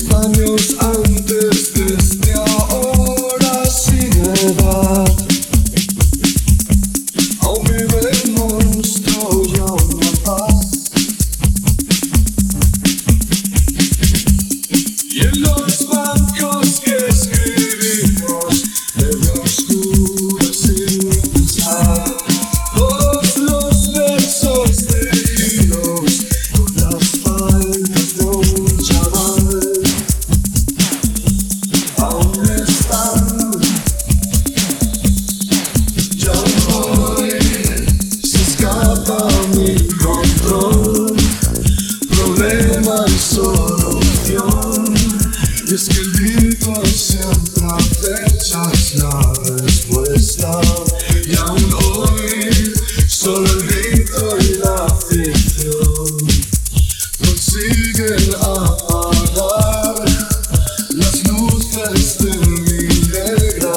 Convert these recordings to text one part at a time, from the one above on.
Spaniards I Y es que el libro siempre acecha es la respuesta. Y aún hoy, solo el grito y la ficción consiguen apagar las luces de mi negra.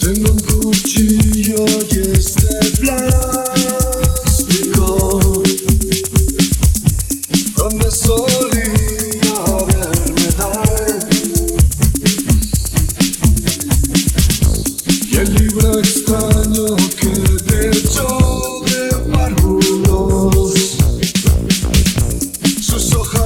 Tengo un cuchillo y este plan. 说好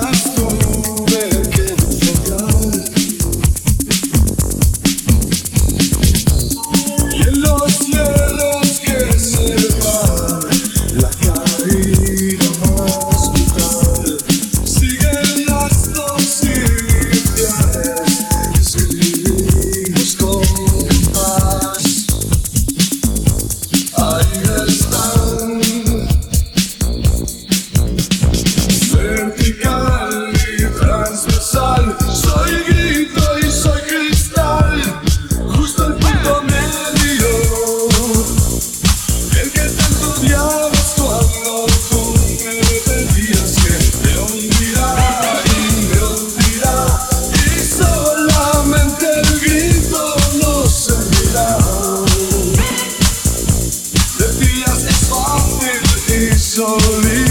slowly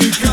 you